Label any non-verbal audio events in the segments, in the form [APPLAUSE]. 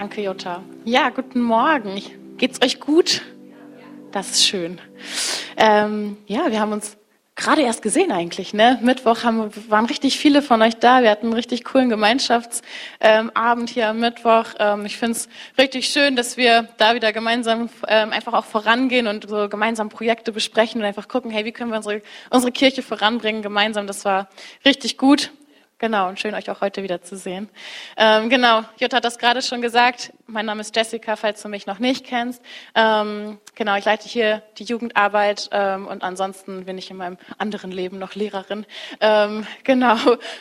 Danke, Jutta. Ja, guten Morgen. Geht's euch gut? Das ist schön. Ähm, ja, wir haben uns gerade erst gesehen eigentlich. Ne? Mittwoch haben, waren richtig viele von euch da. Wir hatten einen richtig coolen Gemeinschaftsabend ähm, hier am Mittwoch. Ähm, ich finde es richtig schön, dass wir da wieder gemeinsam ähm, einfach auch vorangehen und so gemeinsam Projekte besprechen und einfach gucken, hey, wie können wir unsere, unsere Kirche voranbringen gemeinsam. Das war richtig gut. Genau, und schön euch auch heute wieder zu sehen. Ähm, genau, Jutta hat das gerade schon gesagt. Mein Name ist Jessica, falls du mich noch nicht kennst. Ähm, genau, ich leite hier die Jugendarbeit ähm, und ansonsten bin ich in meinem anderen Leben noch Lehrerin. Ähm, genau,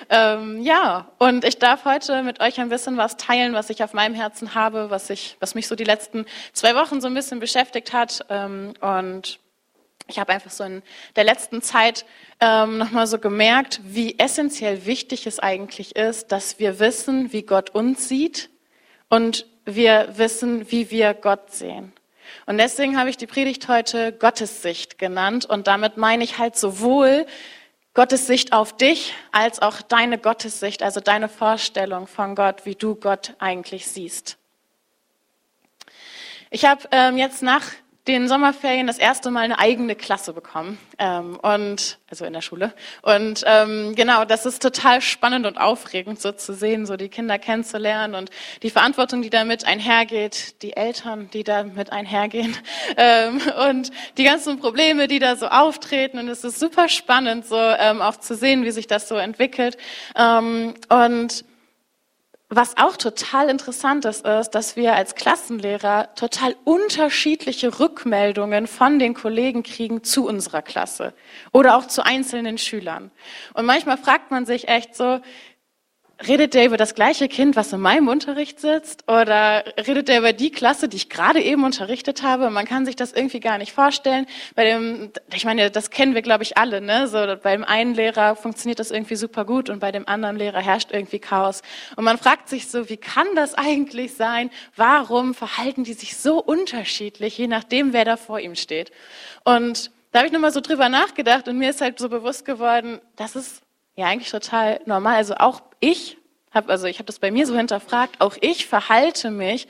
ähm, ja, und ich darf heute mit euch ein bisschen was teilen, was ich auf meinem Herzen habe, was, ich, was mich so die letzten zwei Wochen so ein bisschen beschäftigt hat. Ähm, und ich habe einfach so in der letzten Zeit ähm, nochmal so gemerkt, wie essentiell wichtig es eigentlich ist, dass wir wissen, wie Gott uns sieht und wir wissen, wie wir Gott sehen. Und deswegen habe ich die Predigt heute Gottes Sicht genannt und damit meine ich halt sowohl Gottes Sicht auf dich als auch deine Gottessicht, also deine Vorstellung von Gott, wie du Gott eigentlich siehst. Ich habe ähm, jetzt nach den Sommerferien das erste Mal eine eigene Klasse bekommen ähm, und also in der Schule. Und ähm, genau das ist total spannend und aufregend so zu sehen so die Kinder kennenzulernen und die Verantwortung die damit einhergeht die Eltern die damit einhergehen [LAUGHS] ähm, und die ganzen Probleme die da so auftreten. Und es ist super spannend so ähm, auch zu sehen wie sich das so entwickelt. Ähm, und was auch total interessant ist, ist, dass wir als Klassenlehrer total unterschiedliche Rückmeldungen von den Kollegen kriegen zu unserer Klasse oder auch zu einzelnen Schülern. Und manchmal fragt man sich echt so, Redet der über das gleiche Kind, was in meinem Unterricht sitzt? Oder redet der über die Klasse, die ich gerade eben unterrichtet habe? Man kann sich das irgendwie gar nicht vorstellen. Bei dem, ich meine, das kennen wir, glaube ich, alle. Ne? So, beim einen Lehrer funktioniert das irgendwie super gut und bei dem anderen Lehrer herrscht irgendwie Chaos. Und man fragt sich so, wie kann das eigentlich sein? Warum verhalten die sich so unterschiedlich, je nachdem, wer da vor ihm steht? Und da habe ich nochmal so drüber nachgedacht und mir ist halt so bewusst geworden, das ist ja eigentlich total normal. Also auch ich habe, also ich habe das bei mir so hinterfragt, auch ich verhalte mich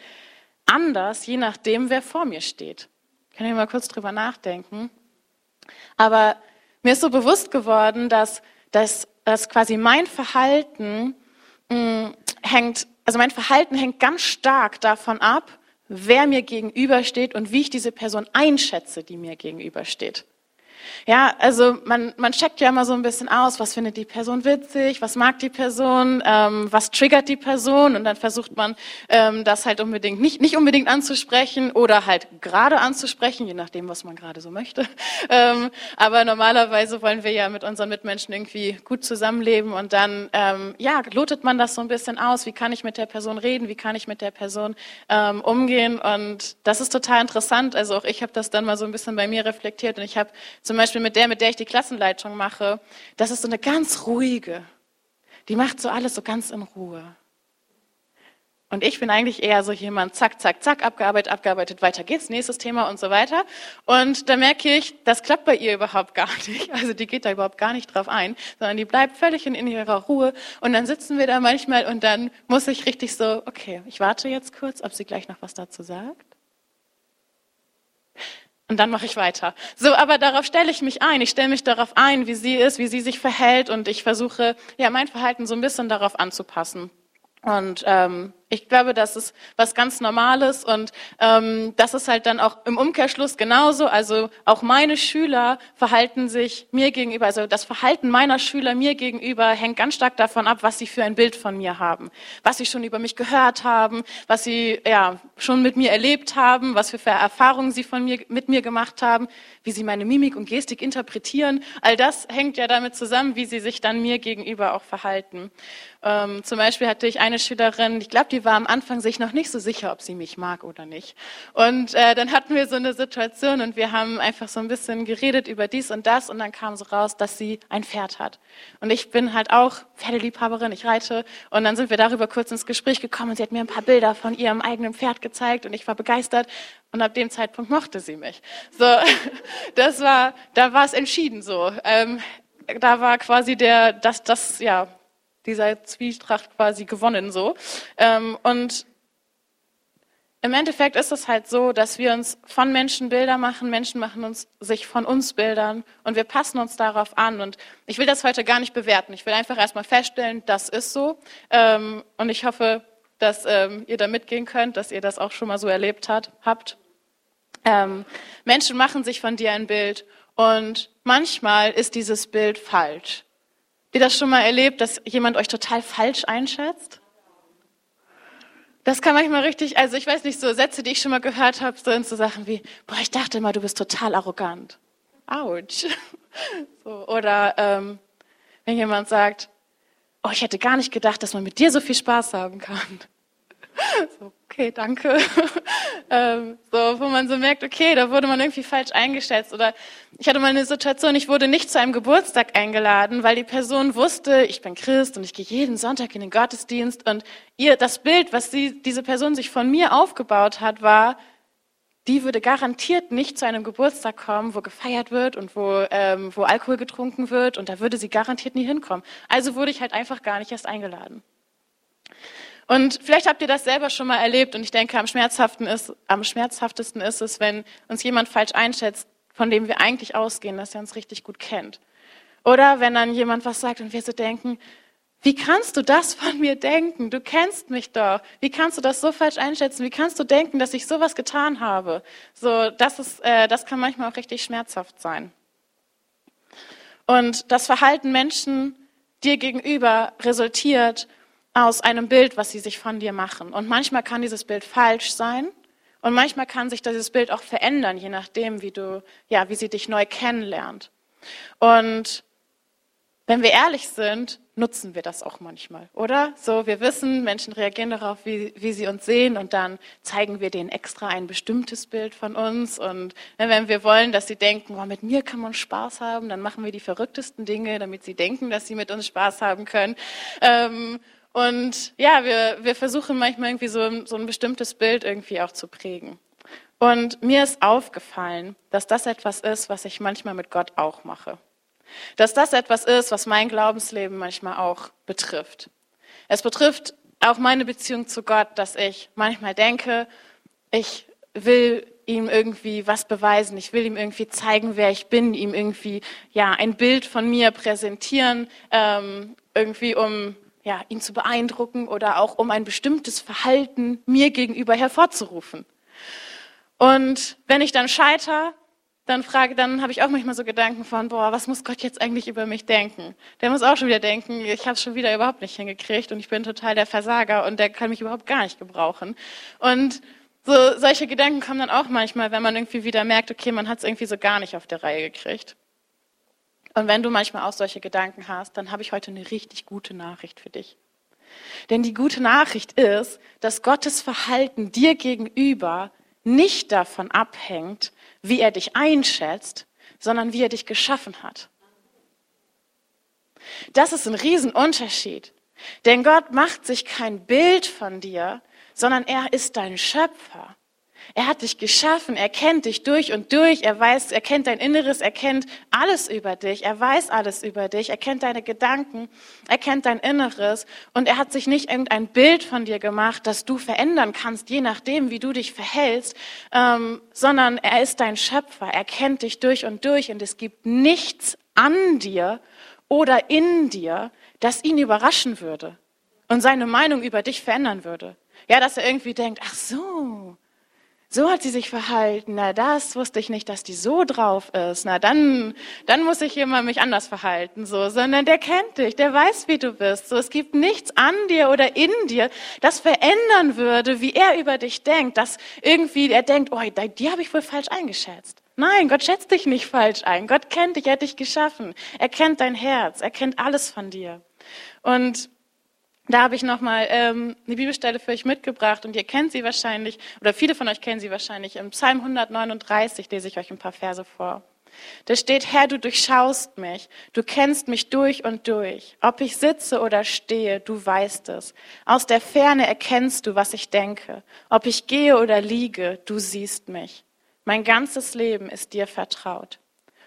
anders, je nachdem, wer vor mir steht. Kann ich mal kurz drüber nachdenken. Aber mir ist so bewusst geworden, dass, dass, dass quasi mein Verhalten mh, hm, hängt, also mein Verhalten hängt ganz stark davon ab, wer mir gegenübersteht und wie ich diese Person einschätze, die mir gegenübersteht. Ja, also man, man checkt ja immer so ein bisschen aus, was findet die Person witzig, was mag die Person, ähm, was triggert die Person und dann versucht man ähm, das halt unbedingt nicht, nicht unbedingt anzusprechen oder halt gerade anzusprechen, je nachdem, was man gerade so möchte. [LAUGHS] Ähm, aber normalerweise wollen wir ja mit unseren Mitmenschen irgendwie gut zusammenleben und dann ähm, ja lotet man das so ein bisschen aus. Wie kann ich mit der Person reden? Wie kann ich mit der Person ähm, umgehen? Und das ist total interessant. Also auch ich habe das dann mal so ein bisschen bei mir reflektiert und ich habe zum Beispiel mit der, mit der ich die Klassenleitung mache, das ist so eine ganz ruhige. Die macht so alles so ganz in Ruhe. Und ich bin eigentlich eher so jemand, zack, zack, zack, abgearbeitet, abgearbeitet, weiter geht's, nächstes Thema und so weiter. Und da merke ich, das klappt bei ihr überhaupt gar [LAUGHS] nicht. Also die geht da überhaupt gar nicht drauf ein, sondern die bleibt völlig in, in ihrer Ruhe. Und dann sitzen wir da manchmal und dann muss ich richtig so, okay, ich warte jetzt kurz, ob sie gleich noch was dazu sagt. Und dann mache ich weiter. So, aber darauf stelle ich mich ein. Ich stelle mich darauf ein, wie sie ist, wie sie sich verhält und ich versuche, ja, mein Verhalten so ein bisschen darauf anzupassen. Und ähm, ich glaube, das ist was ganz Normales und ähm, das ist halt dann auch im Umkehrschluss genauso. Also auch meine Schüler verhalten sich mir gegenüber, also das Verhalten meiner Schüler mir gegenüber hängt ganz stark davon ab, was sie für ein Bild von mir haben, was sie schon über mich gehört haben, was sie ja schon mit mir erlebt haben, was für Erfahrungen sie von mir mit mir gemacht haben, wie sie meine Mimik und Gestik interpretieren. All das hängt ja damit zusammen, wie sie sich dann mir gegenüber auch verhalten. Ähm, zum Beispiel hatte ich eine Schülerin, ich glaube, die war am Anfang sich noch nicht so sicher, ob sie mich mag oder nicht. Und äh, dann hatten wir so eine Situation und wir haben einfach so ein bisschen geredet über dies und das und dann kam so raus, dass sie ein Pferd hat. Und ich bin halt auch Pferdeliebhaberin, ich reite und dann sind wir darüber kurz ins Gespräch gekommen und sie hat mir ein paar Bilder von ihrem eigenen Pferd gezeigt und ich war begeistert und ab dem Zeitpunkt mochte sie mich. So, [LAUGHS] das war, da war es entschieden so. Ähm, da war quasi der, das, das, ja, dieser Zwietracht quasi gewonnen so. Ähm, und im Endeffekt ist es halt so, dass wir uns von Menschen Bilder machen, Menschen machen uns, sich von uns Bildern und wir passen uns darauf an. Und ich will das heute gar nicht bewerten. Ich will einfach erstmal feststellen, das ist so. Ähm, und ich hoffe, dass ähm, ihr da mitgehen könnt, dass ihr das auch schon mal so erlebt hat, habt. Menschen machen sich von dir ein Bild und manchmal ist dieses Bild falsch. Habt ihr das schon mal erlebt, dass jemand euch total falsch einschätzt? Das kann manchmal richtig, also ich weiß nicht, so Sätze, die ich schon mal gehört habe, so, so Sachen wie, boah, ich dachte immer, du bist total arrogant. Autsch. [LAUGHS] So, oder ähm, wenn jemand sagt, oh, ich hätte gar nicht gedacht, dass man mit dir so viel Spaß haben kann. [LAUGHS] So, okay, danke. [LAUGHS] ähm, so, wo man so merkt, okay, da wurde man irgendwie falsch eingeschätzt. Oder ich hatte mal eine Situation, ich wurde nicht zu einem Geburtstag eingeladen, weil die Person wusste, ich bin Christ und ich gehe jeden Sonntag in den Gottesdienst. Und ihr, das Bild, was sie, diese Person sich von mir aufgebaut hat, war, die würde garantiert nicht zu einem Geburtstag kommen, wo gefeiert wird und wo, ähm, wo Alkohol getrunken wird und da würde sie garantiert nie hinkommen. Also wurde ich halt einfach gar nicht erst eingeladen. Und vielleicht habt ihr das selber schon mal erlebt und ich denke, am, schmerzhaften ist, am schmerzhaftesten ist es, wenn uns jemand falsch einschätzt, von dem wir eigentlich ausgehen, dass er uns richtig gut kennt. Oder wenn dann jemand was sagt und wir so denken, wie kannst du das von mir denken? Du kennst mich doch. Wie kannst du das so falsch einschätzen? Wie kannst du denken, dass ich sowas getan habe? So, das ist, äh, das kann manchmal auch richtig schmerzhaft sein. Und das Verhalten Menschen dir gegenüber resultiert aus einem Bild, was sie sich von dir machen. Und manchmal kann dieses Bild falsch sein. Und manchmal kann sich dieses Bild auch verändern, je nachdem, wie du, ja, wie sie dich neu kennenlernt. Und wenn wir ehrlich sind, nutzen wir das auch manchmal, oder? So, wir wissen, Menschen reagieren darauf, wie, wie sie uns sehen und dann zeigen wir denen extra ein bestimmtes Bild von uns und wenn wir wollen, dass sie denken, oh, mit mir kann man Spaß haben, dann machen wir die verrücktesten Dinge, damit sie denken, dass sie mit uns Spaß haben können. Ähm, und ja, wir, wir versuchen manchmal irgendwie so, so ein bestimmtes Bild irgendwie auch zu prägen. Und mir ist aufgefallen, dass das etwas ist, was ich manchmal mit Gott auch mache. Dass das etwas ist, was mein Glaubensleben manchmal auch betrifft. Es betrifft auch meine Beziehung zu Gott, dass ich manchmal denke, ich will ihm irgendwie was beweisen, ich will ihm irgendwie zeigen, wer ich bin, ihm irgendwie ja ein Bild von mir präsentieren, ähm, irgendwie um ja ihn zu beeindrucken oder auch um ein bestimmtes Verhalten mir gegenüber hervorzurufen. Und wenn ich dann scheiter, dann frage, dann habe ich auch manchmal so Gedanken von, boah, was muss Gott jetzt eigentlich über mich denken? Der muss auch schon wieder denken, ich habe es schon wieder überhaupt nicht hingekriegt und ich bin total der Versager und der kann mich überhaupt gar nicht gebrauchen. Und so solche Gedanken kommen dann auch manchmal, wenn man irgendwie wieder merkt, okay, man hat es irgendwie so gar nicht auf der Reihe gekriegt. Und wenn du manchmal auch solche Gedanken hast, dann habe ich heute eine richtig gute Nachricht für dich. Denn die gute Nachricht ist, dass Gottes Verhalten dir gegenüber nicht davon abhängt, wie er dich einschätzt, sondern wie er dich geschaffen hat. Das ist ein Riesenunterschied. Denn Gott macht sich kein Bild von dir, sondern er ist dein Schöpfer. Er hat dich geschaffen, er kennt dich durch und durch, er weiß, er kennt dein Inneres, er kennt alles über dich, er weiß alles über dich, er kennt deine Gedanken, er kennt dein Inneres und er hat sich nicht irgendein Bild von dir gemacht, das du verändern kannst, je nachdem, wie du dich verhältst, ähm, sondern er ist dein Schöpfer, er kennt dich durch und durch und es gibt nichts an dir oder in dir, das ihn überraschen würde und seine Meinung über dich verändern würde. Ja, dass er irgendwie denkt, ach so, so hat sie sich verhalten. Na, das wusste ich nicht, dass die so drauf ist. Na, dann, dann muss ich mal mich anders verhalten, so. Sondern der kennt dich, der weiß, wie du bist. So, es gibt nichts an dir oder in dir, das verändern würde, wie er über dich denkt. Dass irgendwie er denkt, oh, die habe ich wohl falsch eingeschätzt. Nein, Gott schätzt dich nicht falsch ein. Gott kennt dich, er hat dich geschaffen. Er kennt dein Herz, er kennt alles von dir. Und da habe ich nochmal ähm, eine Bibelstelle für euch mitgebracht und ihr kennt sie wahrscheinlich, oder viele von euch kennen sie wahrscheinlich. Im Psalm 139 lese ich euch ein paar Verse vor. Da steht, Herr, du durchschaust mich, du kennst mich durch und durch. Ob ich sitze oder stehe, du weißt es. Aus der Ferne erkennst du, was ich denke. Ob ich gehe oder liege, du siehst mich. Mein ganzes Leben ist dir vertraut.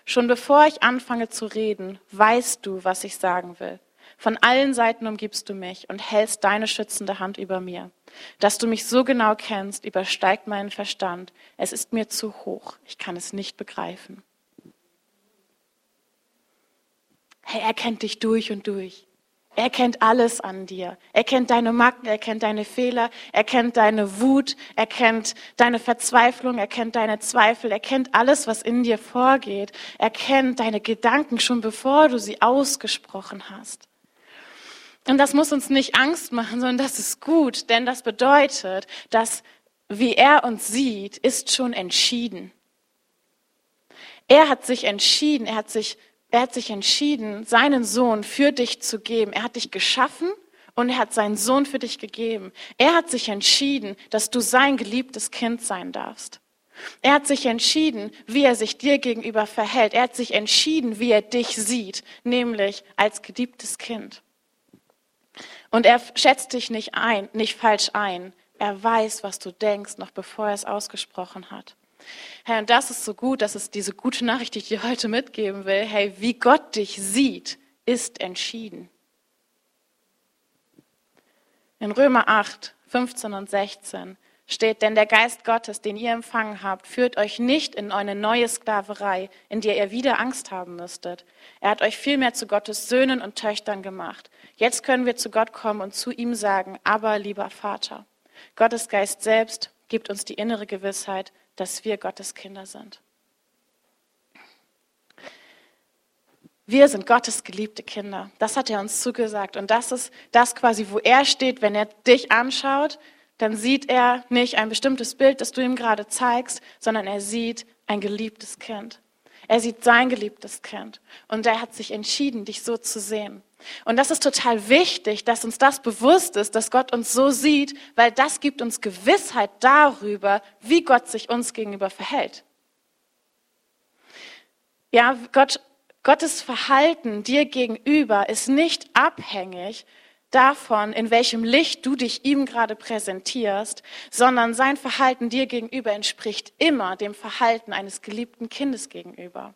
Schon bevor ich anfange zu reden, weißt du, was ich sagen will. Von allen Seiten umgibst du mich und hältst deine schützende Hand über mir. Dass du mich so genau kennst, übersteigt meinen Verstand. Es ist mir zu hoch. Ich kann es nicht begreifen. Hey, er kennt dich durch und durch. Er kennt alles an dir. Er kennt deine Macken, er kennt deine Fehler, er kennt deine Wut, er kennt deine Verzweiflung, er kennt deine Zweifel, er kennt alles, was in dir vorgeht. Er kennt deine Gedanken schon bevor du sie ausgesprochen hast. Und das muss uns nicht Angst machen, sondern das ist gut, denn das bedeutet, dass wie er uns sieht, ist schon entschieden. Er hat sich entschieden, er hat sich er hat sich entschieden, seinen Sohn für dich zu geben. Er hat dich geschaffen und er hat seinen Sohn für dich gegeben. Er hat sich entschieden, dass du sein geliebtes Kind sein darfst. Er hat sich entschieden, wie er sich dir gegenüber verhält. Er hat sich entschieden, wie er dich sieht, nämlich als geliebtes Kind. Und er schätzt dich nicht ein, nicht falsch ein. Er weiß, was du denkst, noch bevor er es ausgesprochen hat. Herr, und das ist so gut, das ist diese gute Nachricht, die ich dir heute mitgeben will. Hey, wie Gott dich sieht, ist entschieden. In Römer 8, 15 und 16 steht, denn der Geist Gottes, den ihr empfangen habt, führt euch nicht in eine neue Sklaverei, in der ihr wieder Angst haben müsstet. Er hat euch vielmehr zu Gottes Söhnen und Töchtern gemacht. Jetzt können wir zu Gott kommen und zu ihm sagen, aber lieber Vater. Gottes Geist selbst gibt uns die innere Gewissheit, dass wir Gottes Kinder sind. Wir sind Gottes geliebte Kinder. Das hat er uns zugesagt. Und das ist das quasi, wo er steht, wenn er dich anschaut, dann sieht er nicht ein bestimmtes Bild, das du ihm gerade zeigst, sondern er sieht ein geliebtes Kind. Er sieht sein geliebtes Kind. Und er hat sich entschieden, dich so zu sehen. Und das ist total wichtig, dass uns das bewusst ist, dass Gott uns so sieht, weil das gibt uns Gewissheit darüber, wie Gott sich uns gegenüber verhält. Ja, Gott, Gottes Verhalten dir gegenüber ist nicht abhängig davon, in welchem Licht du dich ihm gerade präsentierst, sondern sein Verhalten dir gegenüber entspricht immer dem Verhalten eines geliebten Kindes gegenüber.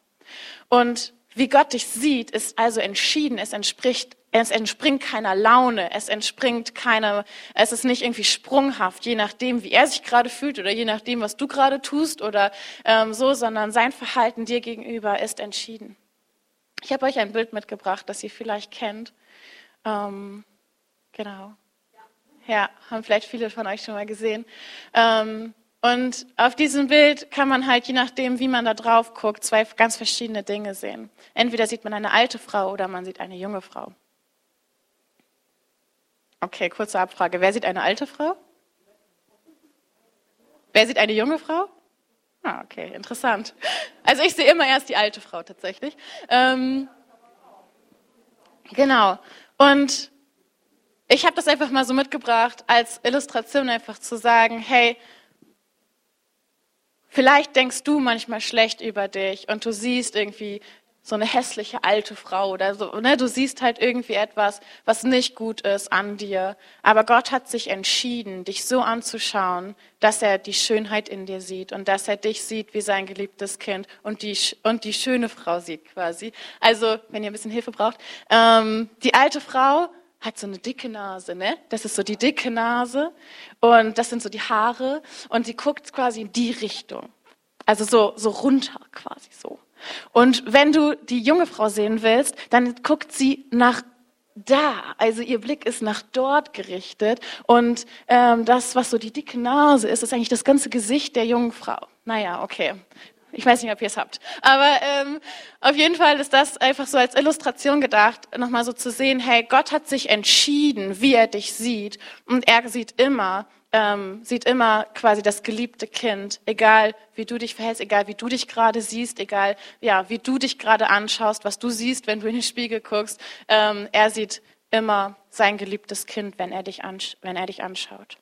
Und wie Gott dich sieht, ist also entschieden. Es entspricht, es entspringt keiner Laune. Es entspringt keiner, es ist nicht irgendwie sprunghaft, je nachdem, wie er sich gerade fühlt oder je nachdem, was du gerade tust oder ähm, so, sondern sein Verhalten dir gegenüber ist entschieden. Ich habe euch ein Bild mitgebracht, das ihr vielleicht kennt. Ähm, genau. Ja, haben vielleicht viele von euch schon mal gesehen. Ähm, und auf diesem Bild kann man halt, je nachdem, wie man da drauf guckt, zwei ganz verschiedene Dinge sehen. Entweder sieht man eine alte Frau oder man sieht eine junge Frau. Okay, kurze Abfrage. Wer sieht eine alte Frau? Wer sieht eine junge Frau? Ah, okay, interessant. Also ich sehe immer erst die alte Frau tatsächlich. Ähm, genau. Und ich habe das einfach mal so mitgebracht, als Illustration einfach zu sagen, hey, Vielleicht denkst du manchmal schlecht über dich und du siehst irgendwie so eine hässliche alte Frau oder so. Ne? Du siehst halt irgendwie etwas, was nicht gut ist an dir. Aber Gott hat sich entschieden, dich so anzuschauen, dass er die Schönheit in dir sieht und dass er dich sieht wie sein geliebtes Kind und die, und die schöne Frau sieht quasi. Also, wenn ihr ein bisschen Hilfe braucht, ähm, die alte Frau hat so eine dicke Nase, ne? Das ist so die dicke Nase und das sind so die Haare und die guckt quasi in die Richtung. Also so, so runter quasi so. Und wenn du die junge Frau sehen willst, dann guckt sie nach da. Also ihr Blick ist nach dort gerichtet. Und ähm, das, was so die dicke Nase ist, ist eigentlich das ganze Gesicht der jungen Frau. Naja, okay. Ich weiß nicht, ob ihr es habt. Aber ähm, auf jeden Fall ist das einfach so als Illustration gedacht, nochmal so zu sehen, hey, Gott hat sich entschieden, wie er dich sieht. Und er sieht immer, ähm, sieht immer quasi das geliebte Kind, egal wie du dich verhältst, egal wie du dich gerade siehst, egal ja, wie du dich gerade anschaust, was du siehst, wenn du in den Spiegel guckst. Ähm, er sieht immer sein geliebtes Kind, wenn er dich, wenn er dich anschaut.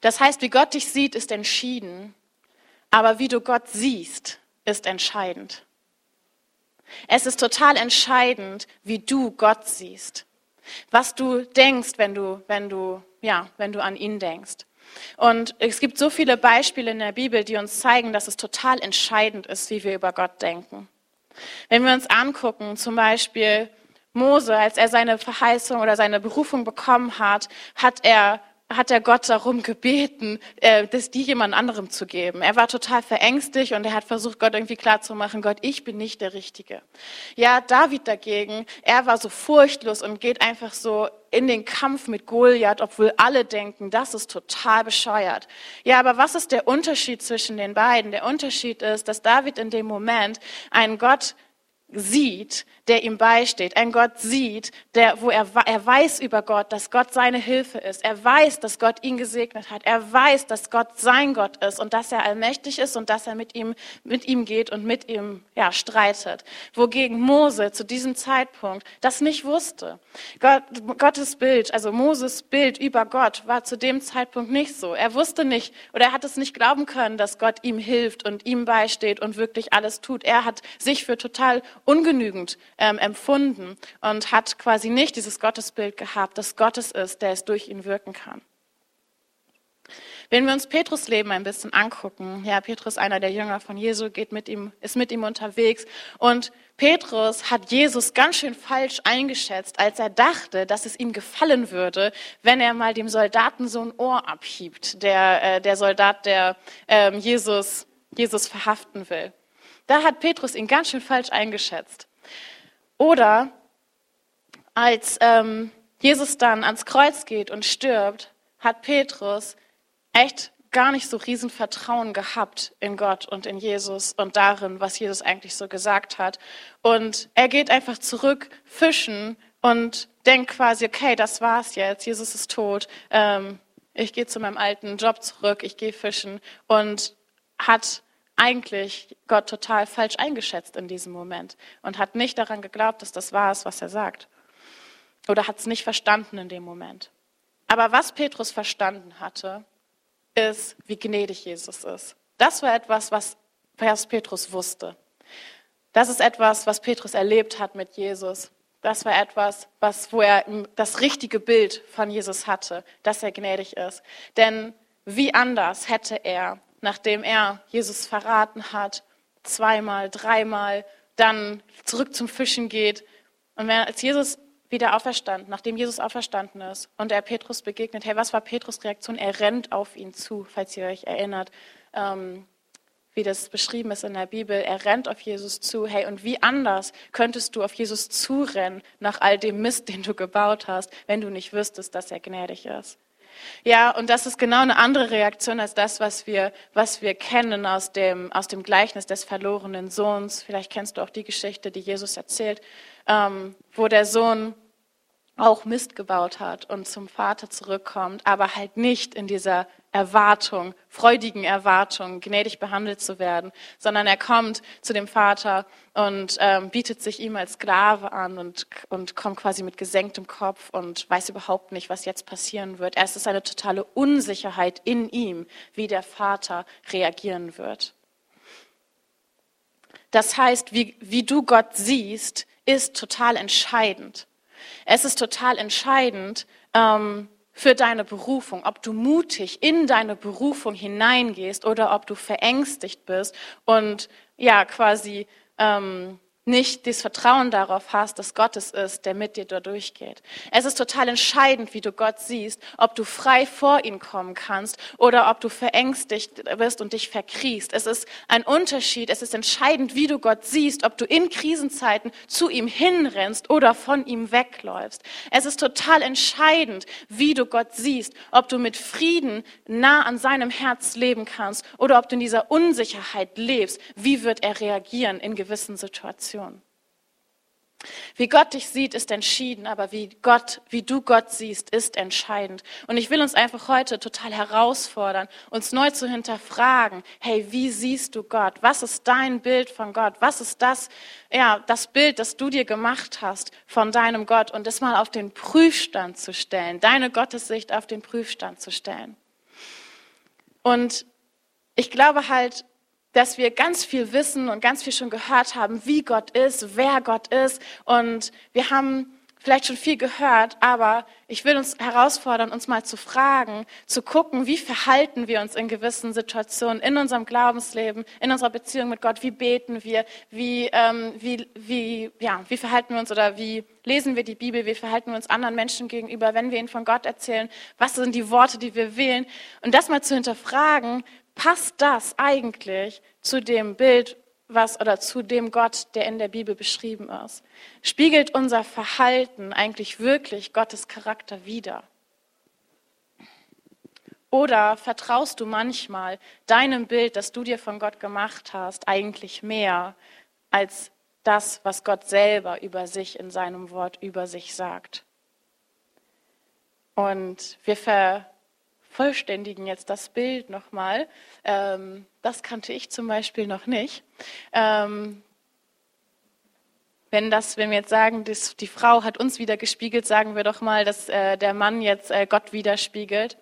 Das heißt, wie Gott dich sieht, ist entschieden. Aber wie du Gott siehst, ist entscheidend. Es ist total entscheidend, wie du Gott siehst. Was du denkst, wenn du, wenn du, ja, wenn du an ihn denkst. Und es gibt so viele Beispiele in der Bibel, die uns zeigen, dass es total entscheidend ist, wie wir über Gott denken. Wenn wir uns angucken, zum Beispiel Mose, als er seine Verheißung oder seine Berufung bekommen hat, hat er hat er Gott darum gebeten, äh, das die jemand anderem zu geben. Er war total verängstigt und er hat versucht, Gott irgendwie klarzumachen, Gott, ich bin nicht der Richtige. Ja, David dagegen, er war so furchtlos und geht einfach so in den Kampf mit Goliath, obwohl alle denken, das ist total bescheuert. Ja, aber was ist der Unterschied zwischen den beiden? Der Unterschied ist, dass David in dem Moment einen Gott sieht, der ihm beisteht. Ein Gott sieht, der, wo er, er weiß über Gott, dass Gott seine Hilfe ist. Er weiß, dass Gott ihn gesegnet hat. Er weiß, dass Gott sein Gott ist und dass er allmächtig ist und dass er mit ihm, mit ihm geht und mit ihm, ja, streitet. Wogegen Mose zu diesem Zeitpunkt das nicht wusste. Gott, Gottes Bild, also Moses Bild über Gott war zu dem Zeitpunkt nicht so. Er wusste nicht oder er hat es nicht glauben können, dass Gott ihm hilft und ihm beisteht und wirklich alles tut. Er hat sich für total ungenügend ähm, empfunden und hat quasi nicht dieses Gottesbild gehabt, dass Gottes ist, der es durch ihn wirken kann. Wenn wir uns Petrus Leben ein bisschen angucken, ja, Petrus, einer der Jünger von Jesu, geht mit ihm, ist mit ihm unterwegs und Petrus hat Jesus ganz schön falsch eingeschätzt, als er dachte, dass es ihm gefallen würde, wenn er mal dem Soldaten so ein Ohr abhiebt, der, äh, der Soldat, der ähm, Jesus, Jesus verhaften will. Da hat Petrus ihn ganz schön falsch eingeschätzt. Oder als ähm, Jesus dann ans Kreuz geht und stirbt, hat Petrus echt gar nicht so riesen Vertrauen gehabt in Gott und in Jesus und darin, was Jesus eigentlich so gesagt hat. Und er geht einfach zurück fischen und denkt quasi, okay, das war's jetzt, Jesus ist tot, ähm, ich gehe zu meinem alten Job zurück, ich gehe fischen und hat eigentlich Gott total falsch eingeschätzt in diesem Moment und hat nicht daran geglaubt, dass das wahr ist, was er sagt. Oder hat es nicht verstanden in dem Moment. Aber was Petrus verstanden hatte, ist, wie gnädig Jesus ist. Das war etwas, was Petrus wusste. Das ist etwas, was Petrus erlebt hat mit Jesus. Das war etwas, was, wo er das richtige Bild von Jesus hatte, dass er gnädig ist. Denn wie anders hätte er nachdem er Jesus verraten hat, zweimal, dreimal, dann zurück zum Fischen geht. Und als Jesus wieder auferstanden, nachdem Jesus auferstanden ist und er Petrus begegnet, hey, was war Petrus Reaktion? Er rennt auf ihn zu, falls ihr euch erinnert, ähm, wie das beschrieben ist in der Bibel. Er rennt auf Jesus zu. Hey, und wie anders könntest du auf Jesus zurennen nach all dem Mist, den du gebaut hast, wenn du nicht wüsstest, dass er gnädig ist? Ja, und das ist genau eine andere Reaktion als das, was wir, was wir kennen aus dem, aus dem Gleichnis des verlorenen Sohns. Vielleicht kennst du auch die Geschichte, die Jesus erzählt, ähm, wo der Sohn auch Mist gebaut hat und zum Vater zurückkommt, aber halt nicht in dieser Erwartung, freudigen Erwartung, gnädig behandelt zu werden, sondern er kommt zu dem Vater und ähm, bietet sich ihm als Sklave an und, und kommt quasi mit gesenktem Kopf und weiß überhaupt nicht, was jetzt passieren wird. Es ist eine totale Unsicherheit in ihm, wie der Vater reagieren wird. Das heißt, wie, wie du Gott siehst, ist total entscheidend. Es ist total entscheidend ähm, für deine Berufung, ob du mutig in deine Berufung hineingehst oder ob du verängstigt bist und ja quasi ähm, nicht das Vertrauen darauf hast, dass Gott es ist, der mit dir da durchgeht. Es ist total entscheidend, wie du Gott siehst, ob du frei vor ihn kommen kannst oder ob du verängstigt bist und dich verkriechst. Es ist ein Unterschied. Es ist entscheidend, wie du Gott siehst, ob du in Krisenzeiten zu ihm hinrennst oder von ihm wegläufst. Es ist total entscheidend, wie du Gott siehst, ob du mit Frieden nah an seinem Herz leben kannst oder ob du in dieser Unsicherheit lebst. Wie wird er reagieren in gewissen Situationen? Situation. Wie Gott dich sieht, ist entschieden, aber wie Gott, wie du Gott siehst, ist entscheidend. Und ich will uns einfach heute total herausfordern, uns neu zu hinterfragen. Hey, wie siehst du Gott? Was ist dein Bild von Gott? Was ist das, ja, das Bild, das du dir gemacht hast von deinem Gott und das mal auf den Prüfstand zu stellen, deine Gottessicht auf den Prüfstand zu stellen. Und ich glaube halt, dass wir ganz viel wissen und ganz viel schon gehört haben, wie Gott ist, wer Gott ist. Und wir haben vielleicht schon viel gehört, aber ich will uns herausfordern, uns mal zu fragen, zu gucken, wie verhalten wir uns in gewissen Situationen, in unserem Glaubensleben, in unserer Beziehung mit Gott, wie beten wir, wie, ähm, wie, wie, ja, wie verhalten wir uns oder wie lesen wir die Bibel, wie verhalten wir uns anderen Menschen gegenüber, wenn wir ihnen von Gott erzählen, was sind die Worte, die wir wählen? Und das mal zu hinterfragen, passt das eigentlich zu dem Bild, was oder zu dem Gott, der in der Bibel beschrieben ist? Spiegelt unser Verhalten eigentlich wirklich Gottes Charakter wider? Oder vertraust du manchmal deinem Bild, das du dir von Gott gemacht hast, eigentlich mehr als das, was Gott selber über sich in seinem Wort über sich sagt? Und wir ver vervollständigen jetzt das Bild nochmal. Ähm, das kannte ich zum Beispiel noch nicht. Ähm, wenn, das, wenn wir jetzt sagen, das, die Frau hat uns wieder gespiegelt, sagen wir doch mal, dass äh, der Mann jetzt äh, Gott widerspiegelt.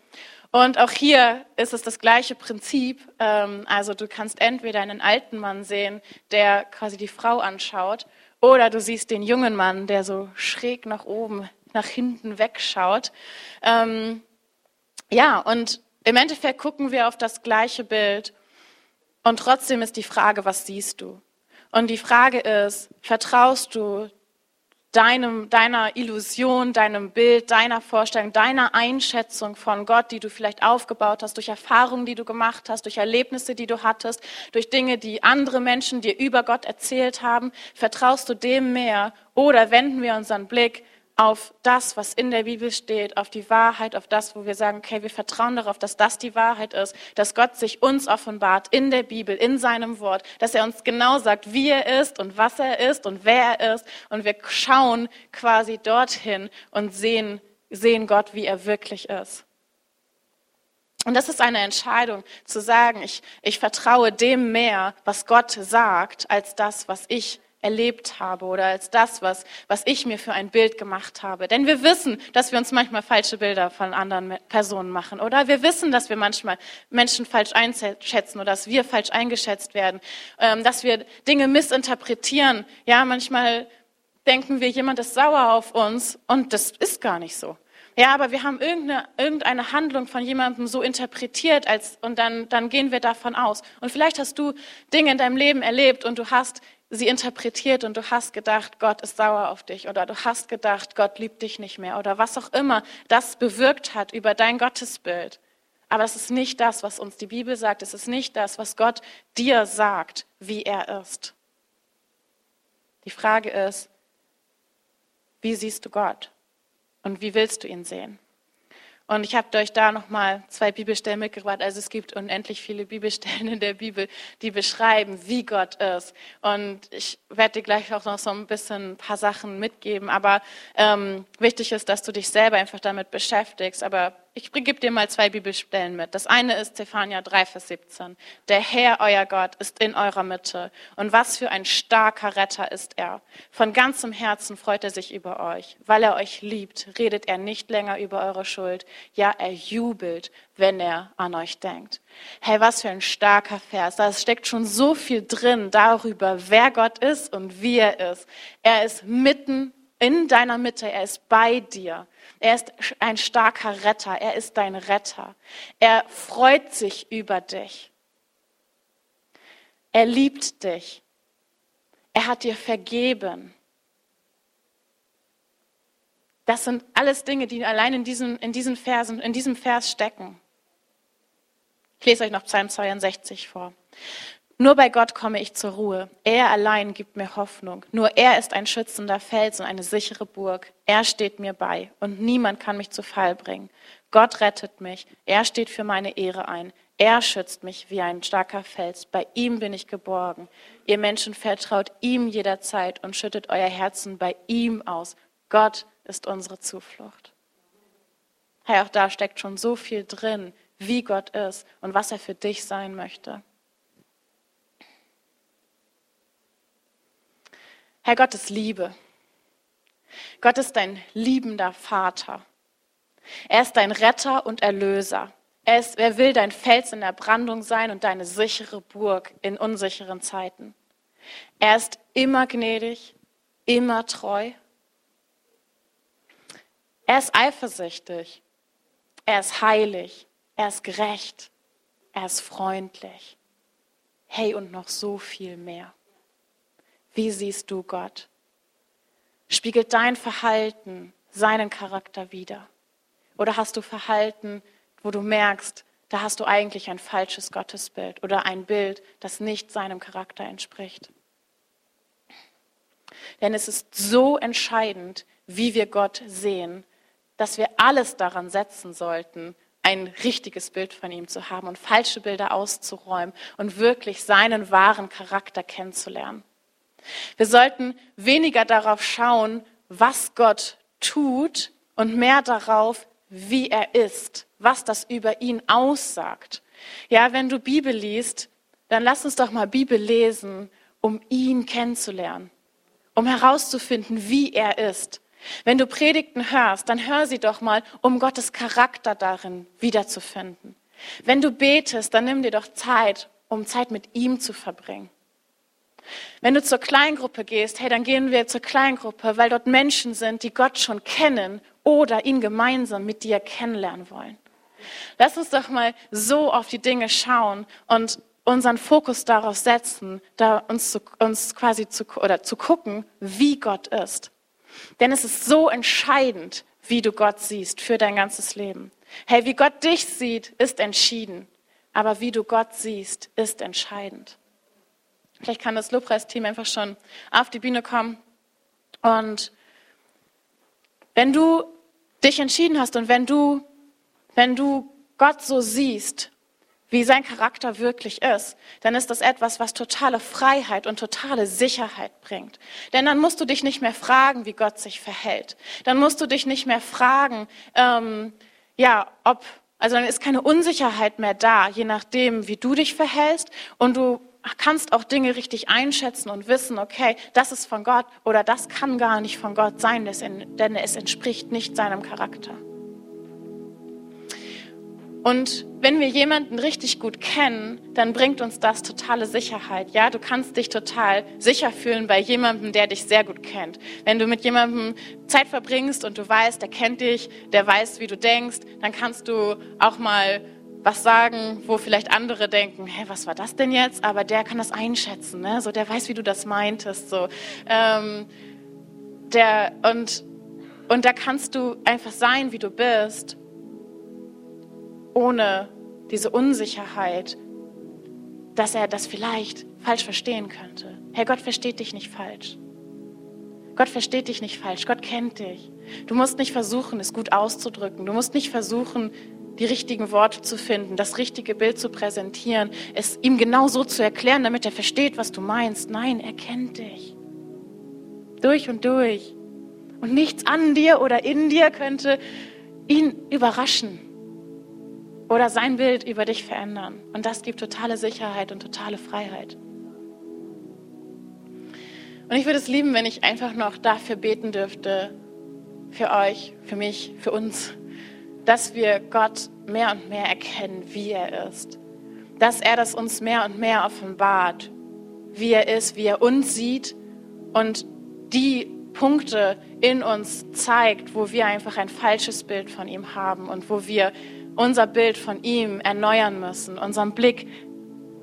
Und auch hier ist es das gleiche Prinzip. Ähm, also du kannst entweder einen alten Mann sehen, der quasi die Frau anschaut, oder du siehst den jungen Mann, der so schräg nach oben, nach hinten wegschaut. Ähm, ja, und im Endeffekt gucken wir auf das gleiche Bild. Und trotzdem ist die Frage, was siehst du? Und die Frage ist, vertraust du deinem, deiner Illusion, deinem Bild, deiner Vorstellung, deiner Einschätzung von Gott, die du vielleicht aufgebaut hast, durch Erfahrungen, die du gemacht hast, durch Erlebnisse, die du hattest, durch Dinge, die andere Menschen dir über Gott erzählt haben, vertraust du dem mehr? Oder wenden wir unseren Blick auf das, was in der Bibel steht, auf die Wahrheit, auf das, wo wir sagen, okay, wir vertrauen darauf, dass das die Wahrheit ist, dass Gott sich uns offenbart in der Bibel, in seinem Wort, dass er uns genau sagt, wie er ist und was er ist und wer er ist. Und wir schauen quasi dorthin und sehen, sehen Gott, wie er wirklich ist. Und das ist eine Entscheidung, zu sagen, ich, ich vertraue dem mehr, was Gott sagt, als das, was ich erlebt habe oder als das, was, was ich mir für ein Bild gemacht habe. Denn wir wissen, dass wir uns manchmal falsche Bilder von anderen Personen machen oder wir wissen, dass wir manchmal Menschen falsch einschätzen oder dass wir falsch eingeschätzt werden, ähm, dass wir Dinge missinterpretieren. Ja, manchmal denken wir, jemand ist sauer auf uns und das ist gar nicht so. Ja, aber wir haben irgendeine, irgendeine Handlung von jemandem so interpretiert als, und dann, dann gehen wir davon aus. Und vielleicht hast du Dinge in deinem Leben erlebt und du hast sie interpretiert und du hast gedacht, Gott ist sauer auf dich oder du hast gedacht, Gott liebt dich nicht mehr oder was auch immer das bewirkt hat über dein Gottesbild. Aber es ist nicht das, was uns die Bibel sagt. Es ist nicht das, was Gott dir sagt, wie er ist. Die Frage ist, wie siehst du Gott und wie willst du ihn sehen? Und ich habe euch da nochmal zwei Bibelstellen mitgebracht. Also es gibt unendlich viele Bibelstellen in der Bibel, die beschreiben, wie Gott ist. Und ich werde dir gleich auch noch so ein bisschen ein paar Sachen mitgeben. Aber ähm, wichtig ist, dass du dich selber einfach damit beschäftigst. Aber ich gebe dir mal zwei Bibelstellen mit. Das eine ist Zephania 3, Vers 17. Der Herr, euer Gott, ist in eurer Mitte. Und was für ein starker Retter ist er. Von ganzem Herzen freut er sich über euch. Weil er euch liebt, redet er nicht länger über eure Schuld. Ja, er jubelt, wenn er an euch denkt. Hey, was für ein starker Vers. Da steckt schon so viel drin darüber, wer Gott ist und wie er ist. Er ist mitten in deiner Mitte. Er ist bei dir. Er ist ein starker Retter. Er ist dein Retter. Er freut sich über dich. Er liebt dich. Er hat dir vergeben. Das sind alles Dinge, die allein in diesem, in diesen Versen, in diesem Vers stecken. Ich lese euch noch Psalm 62 vor. Nur bei Gott komme ich zur Ruhe. Er allein gibt mir Hoffnung. Nur er ist ein schützender Fels und eine sichere Burg. Er steht mir bei und niemand kann mich zu Fall bringen. Gott rettet mich. Er steht für meine Ehre ein. Er schützt mich wie ein starker Fels. Bei ihm bin ich geborgen. Ihr Menschen vertraut ihm jederzeit und schüttet euer Herzen bei ihm aus. Gott ist unsere Zuflucht. Hey, auch da steckt schon so viel drin, wie Gott ist und was er für dich sein möchte. Herr Gott ist Liebe. Gott ist dein liebender Vater. Er ist dein Retter und Erlöser. Er, ist, er will dein Fels in der Brandung sein und deine sichere Burg in unsicheren Zeiten. Er ist immer gnädig, immer treu. Er ist eifersüchtig. Er ist heilig. Er ist gerecht. Er ist freundlich. Hey, und noch so viel mehr. Wie siehst du Gott? Spiegelt dein Verhalten seinen Charakter wider? Oder hast du Verhalten, wo du merkst, da hast du eigentlich ein falsches Gottesbild oder ein Bild, das nicht seinem Charakter entspricht? Denn es ist so entscheidend, wie wir Gott sehen, dass wir alles daran setzen sollten, ein richtiges Bild von ihm zu haben und falsche Bilder auszuräumen und wirklich seinen wahren Charakter kennenzulernen. Wir sollten weniger darauf schauen, was Gott tut und mehr darauf, wie er ist, was das über ihn aussagt. Ja, wenn du Bibel liest, dann lass uns doch mal Bibel lesen, um ihn kennenzulernen, um herauszufinden, wie er ist. Wenn du Predigten hörst, dann hör sie doch mal, um Gottes Charakter darin wiederzufinden. Wenn du betest, dann nimm dir doch Zeit, um Zeit mit ihm zu verbringen. Wenn du zur Kleingruppe gehst, hey, dann gehen wir zur Kleingruppe, weil dort Menschen sind, die Gott schon kennen oder ihn gemeinsam mit dir kennenlernen wollen. Lass uns doch mal so auf die Dinge schauen und unseren Fokus darauf setzen, da uns, zu, uns quasi zu, oder zu gucken, wie Gott ist. Denn es ist so entscheidend, wie du Gott siehst für dein ganzes Leben. Hey, wie Gott dich sieht, ist entschieden. Aber wie du Gott siehst, ist entscheidend. Vielleicht kann das Lobpreisteam einfach schon auf die Bühne kommen. Und wenn du dich entschieden hast und wenn du, wenn du Gott so siehst, wie sein Charakter wirklich ist, dann ist das etwas, was totale Freiheit und totale Sicherheit bringt. Denn dann musst du dich nicht mehr fragen, wie Gott sich verhält. Dann musst du dich nicht mehr fragen, ähm, ja, ob, also dann ist keine Unsicherheit mehr da, je nachdem, wie du dich verhältst. Und du kannst auch Dinge richtig einschätzen und wissen, okay, das ist von Gott oder das kann gar nicht von Gott sein, denn es entspricht nicht seinem Charakter. Und wenn wir jemanden richtig gut kennen, dann bringt uns das totale Sicherheit. Ja, du kannst dich total sicher fühlen bei jemandem, der dich sehr gut kennt. Wenn du mit jemandem Zeit verbringst und du weißt, der kennt dich, der weiß, wie du denkst, dann kannst du auch mal was sagen, wo vielleicht andere denken, hä, was war das denn jetzt? Aber der kann das einschätzen, ne? So, der weiß, wie du das meintest, so. Ähm, der und und da kannst du einfach sein, wie du bist ohne diese Unsicherheit, dass er das vielleicht falsch verstehen könnte. Herr Gott versteht dich nicht falsch. Gott versteht dich nicht falsch. Gott kennt dich. Du musst nicht versuchen, es gut auszudrücken. Du musst nicht versuchen, die richtigen Worte zu finden, das richtige Bild zu präsentieren, es ihm genau so zu erklären, damit er versteht, was du meinst. Nein, er kennt dich. Durch und durch. Und nichts an dir oder in dir könnte ihn überraschen oder sein Bild über dich verändern. Und das gibt totale Sicherheit und totale Freiheit. Und ich würde es lieben, wenn ich einfach noch dafür beten dürfte, für euch, für mich, für uns, dass wir Gott mehr und mehr erkennen, wie er ist. Dass er das uns mehr und mehr offenbart, wie er ist, wie er uns sieht und die Punkte in uns zeigt, wo wir einfach ein falsches Bild von ihm haben und wo wir unser Bild von ihm erneuern müssen, unseren Blick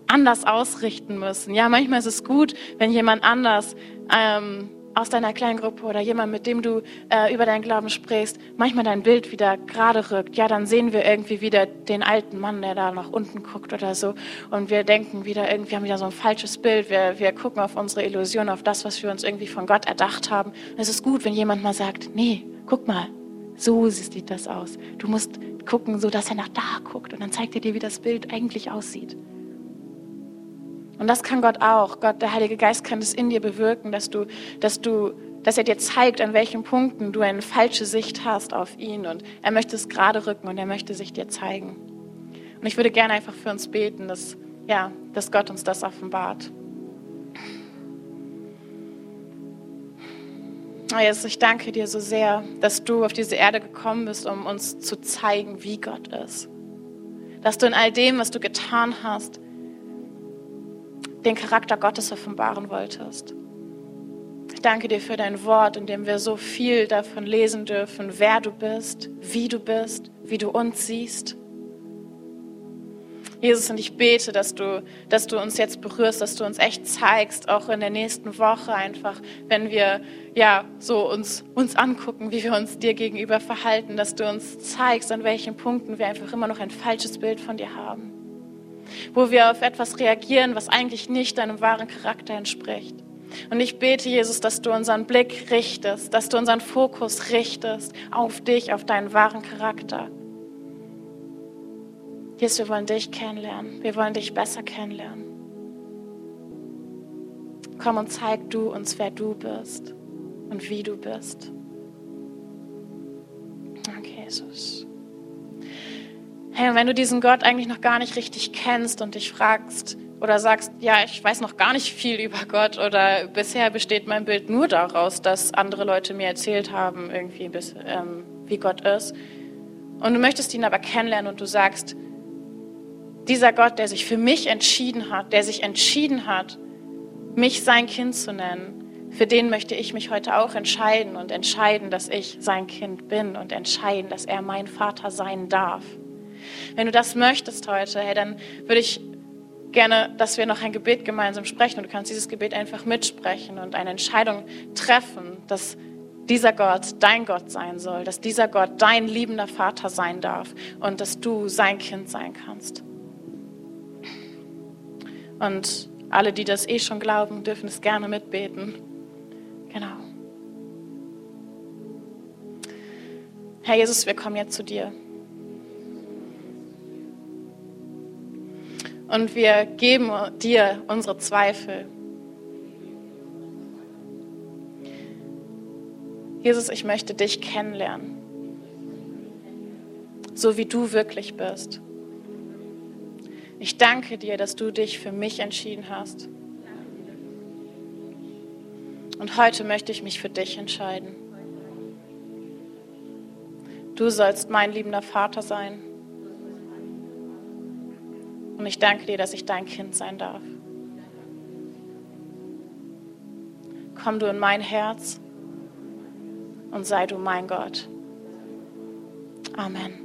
anders ausrichten müssen. Ja, manchmal ist es gut, wenn jemand anders ähm, aus deiner kleinen Gruppe oder jemand, mit dem du äh, über deinen Glauben sprichst, manchmal dein Bild wieder gerade rückt. Ja, dann sehen wir irgendwie wieder den alten Mann, der da nach unten guckt oder so. Und wir denken wieder irgendwie, haben wieder so ein falsches Bild. Wir, wir gucken auf unsere Illusion, auf das, was wir uns irgendwie von Gott erdacht haben. Und es ist gut, wenn jemand mal sagt, nee, guck mal, so sieht das aus. Du musst gucken, so dass er nach da guckt und dann zeigt er dir, wie das Bild eigentlich aussieht. Und das kann Gott auch. Gott, der Heilige Geist kann es in dir bewirken, dass du, dass du, dass er dir zeigt, an welchen Punkten du eine falsche Sicht hast auf ihn und er möchte es gerade rücken und er möchte sich dir zeigen. Und ich würde gerne einfach für uns beten, dass, ja, dass Gott uns das offenbart. Oh Jesus, ich danke dir so sehr, dass du auf diese Erde gekommen bist, um uns zu zeigen, wie Gott ist. Dass du in all dem, was du getan hast, den Charakter Gottes offenbaren wolltest. Danke dir für dein Wort, in dem wir so viel davon lesen dürfen, wer du bist, wie du bist, wie du uns siehst. Jesus, und ich bete, dass du, dass du uns jetzt berührst, dass du uns echt zeigst, auch in der nächsten Woche einfach, wenn wir ja so uns, uns angucken, wie wir uns dir gegenüber verhalten, dass du uns zeigst, an welchen Punkten wir einfach immer noch ein falsches Bild von dir haben. Wo wir auf etwas reagieren, was eigentlich nicht deinem wahren Charakter entspricht. Und ich bete, Jesus, dass du unseren Blick richtest, dass du unseren Fokus richtest auf dich, auf deinen wahren Charakter. Jesus, wir wollen dich kennenlernen. Wir wollen dich besser kennenlernen. Komm und zeig du uns, wer du bist und wie du bist. Danke, Jesus. Hey, und wenn du diesen Gott eigentlich noch gar nicht richtig kennst und dich fragst oder sagst, ja, ich weiß noch gar nicht viel über Gott oder bisher besteht mein Bild nur daraus, dass andere Leute mir erzählt haben, irgendwie, bis, ähm, wie Gott ist. Und du möchtest ihn aber kennenlernen und du sagst, dieser Gott, der sich für mich entschieden hat, der sich entschieden hat, mich sein Kind zu nennen, für den möchte ich mich heute auch entscheiden und entscheiden, dass ich sein Kind bin und entscheiden, dass er mein Vater sein darf. Wenn du das möchtest heute, hey, dann würde ich gerne, dass wir noch ein Gebet gemeinsam sprechen und du kannst dieses Gebet einfach mitsprechen und eine Entscheidung treffen, dass dieser Gott dein Gott sein soll, dass dieser Gott dein liebender Vater sein darf und dass du sein Kind sein kannst. Und alle, die das eh schon glauben, dürfen es gerne mitbeten. Genau. Herr Jesus, wir kommen jetzt zu dir. Und wir geben dir unsere Zweifel. Jesus, ich möchte dich kennenlernen, so wie du wirklich bist. Ich danke dir, dass du dich für mich entschieden hast. Und heute möchte ich mich für dich entscheiden. Du sollst mein liebender Vater sein. Und ich danke dir, dass ich dein Kind sein darf. Komm du in mein Herz und sei du mein Gott. Amen.